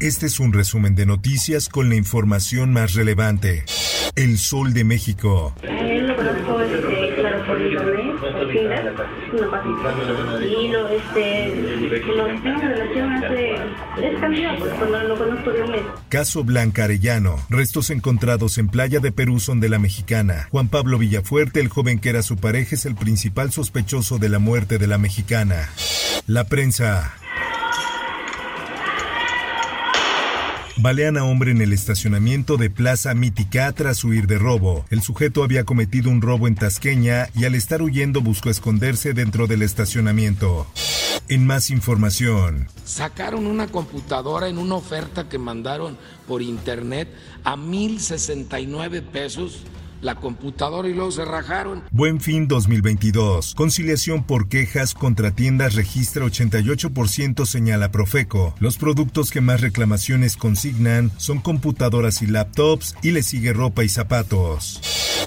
Este es un resumen de noticias con la información más relevante. El Sol de México. Él lo conozco, este, claro, por internet, por Tinder, no pasa. Y lo, este, lo tengo una relación hace, es candidato, pues, cuando lo conozco de un mes. Caso Blanca Arellano. Restos encontrados en playa de Perú son de la mexicana. Juan Pablo Villafuerte, el joven que era su pareja, es el principal sospechoso de la muerte de la mexicana. La prensa. Balean a hombre en el estacionamiento de Plaza Mítica tras huir de robo. El sujeto había cometido un robo en Tasqueña y al estar huyendo buscó esconderse dentro del estacionamiento. En más información, Sacaron una computadora en una oferta que mandaron por internet a 1.069 pesos la computadora y luego se rajaron. Buen Fin 2022. Conciliación por quejas contra tiendas registra 88% señala Profeco. Los productos que más reclamaciones consignan son computadoras y laptops y le sigue ropa y zapatos.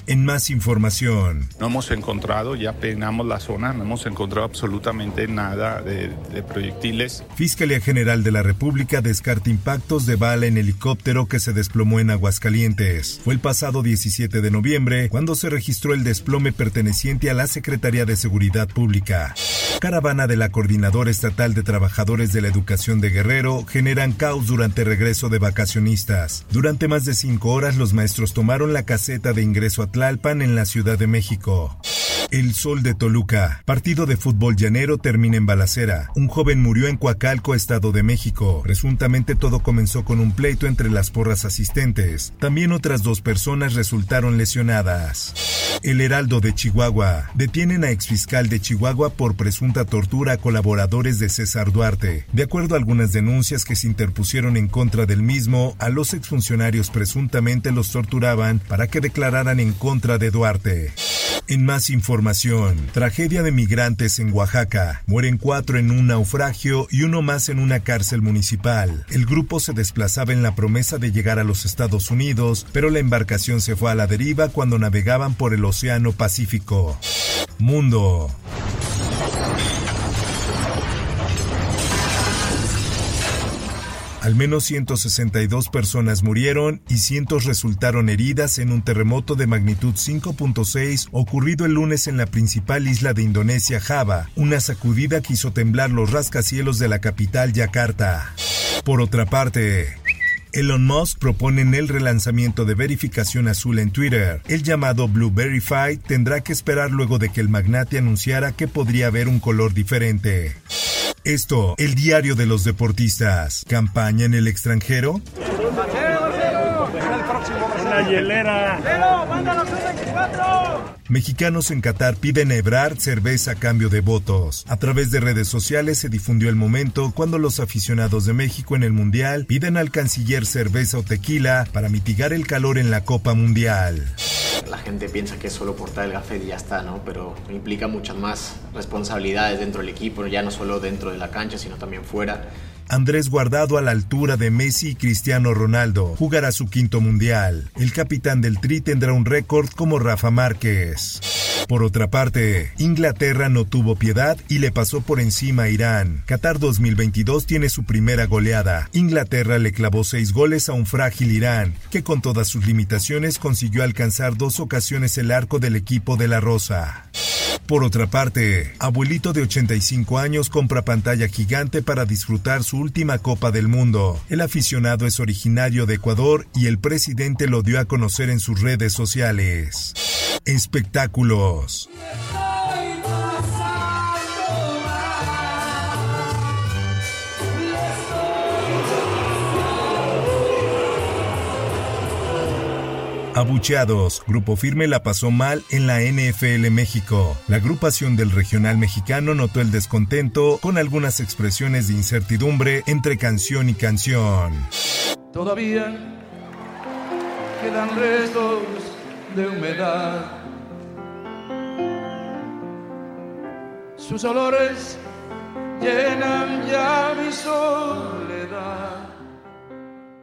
En más información, No hemos encontrado, ya peinamos la zona, no hemos encontrado absolutamente nada de, de proyectiles. Fiscalía General de la República descarta impactos de bala en helicóptero que se desplomó en Aguascalientes. Fue el pasado 17 de noviembre cuando se registró el desplome perteneciente a la Secretaría de Seguridad Pública. Caravana de la Coordinadora Estatal de Trabajadores de la Educación de Guerrero generan caos durante regreso de vacacionistas. Durante más de cinco horas los maestros tomaron la caseta de ingreso a Tlalpan en la Ciudad de México. El Sol de Toluca. Partido de fútbol llanero termina en balacera. Un joven murió en Coacalco, Estado de México. Presuntamente todo comenzó con un pleito entre las porras asistentes. También otras dos personas resultaron lesionadas. El Heraldo de Chihuahua. Detienen a exfiscal de Chihuahua por presunta tortura a colaboradores de César Duarte. De acuerdo a algunas denuncias que se interpusieron en contra del mismo, a los exfuncionarios presuntamente los torturaban para que declararan en contra de Duarte. En más información, tragedia de migrantes en Oaxaca. Mueren cuatro en un naufragio y uno más en una cárcel municipal. El grupo se desplazaba en la promesa de llegar a los Estados Unidos, pero la embarcación se fue a la deriva cuando navegaban por el Océano Pacífico. Mundo. Al menos 162 personas murieron y cientos resultaron heridas en un terremoto de magnitud 5.6 ocurrido el lunes en la principal isla de Indonesia, Java, una sacudida que hizo temblar los rascacielos de la capital, Yakarta. Por otra parte, Elon Musk propone el relanzamiento de verificación azul en Twitter. El llamado Blue Verify tendrá que esperar luego de que el magnate anunciara que podría haber un color diferente. Esto, el diario de los deportistas. ¿Campaña en el extranjero? Una hielera. Mexicanos en Qatar piden a cerveza a cambio de votos. A través de redes sociales se difundió el momento cuando los aficionados de México en el Mundial piden al canciller cerveza o tequila para mitigar el calor en la Copa Mundial. La gente piensa que es solo portar el gafet y ya está, ¿no? Pero implica muchas más responsabilidades dentro del equipo, ya no solo dentro de la cancha, sino también fuera. Andrés Guardado a la altura de Messi y Cristiano Ronaldo jugará su quinto mundial. El capitán del Tri tendrá un récord como Rafa Márquez. Por otra parte, Inglaterra no tuvo piedad y le pasó por encima a Irán. Qatar 2022 tiene su primera goleada. Inglaterra le clavó seis goles a un frágil Irán, que con todas sus limitaciones consiguió alcanzar dos ocasiones el arco del equipo de la Rosa. Por otra parte, abuelito de 85 años compra pantalla gigante para disfrutar su última Copa del Mundo. El aficionado es originario de Ecuador y el presidente lo dio a conocer en sus redes sociales. Espectáculos. Abucheados, Grupo Firme la pasó mal en la NFL México. La agrupación del regional mexicano notó el descontento con algunas expresiones de incertidumbre entre canción y canción. Todavía quedan restos de humedad. Sus olores llenan ya mi soledad.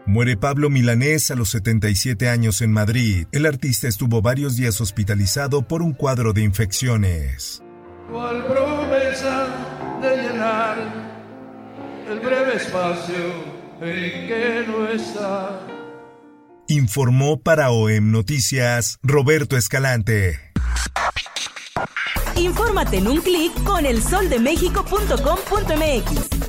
Muere Pablo Milanés a los 77 años en Madrid. El artista estuvo varios días hospitalizado por un cuadro de infecciones. Cual promesa de llenar el breve espacio en que no está. Informó para OEM Noticias Roberto Escalante. Infórmate en un clic con elsoldemexico.com.mx.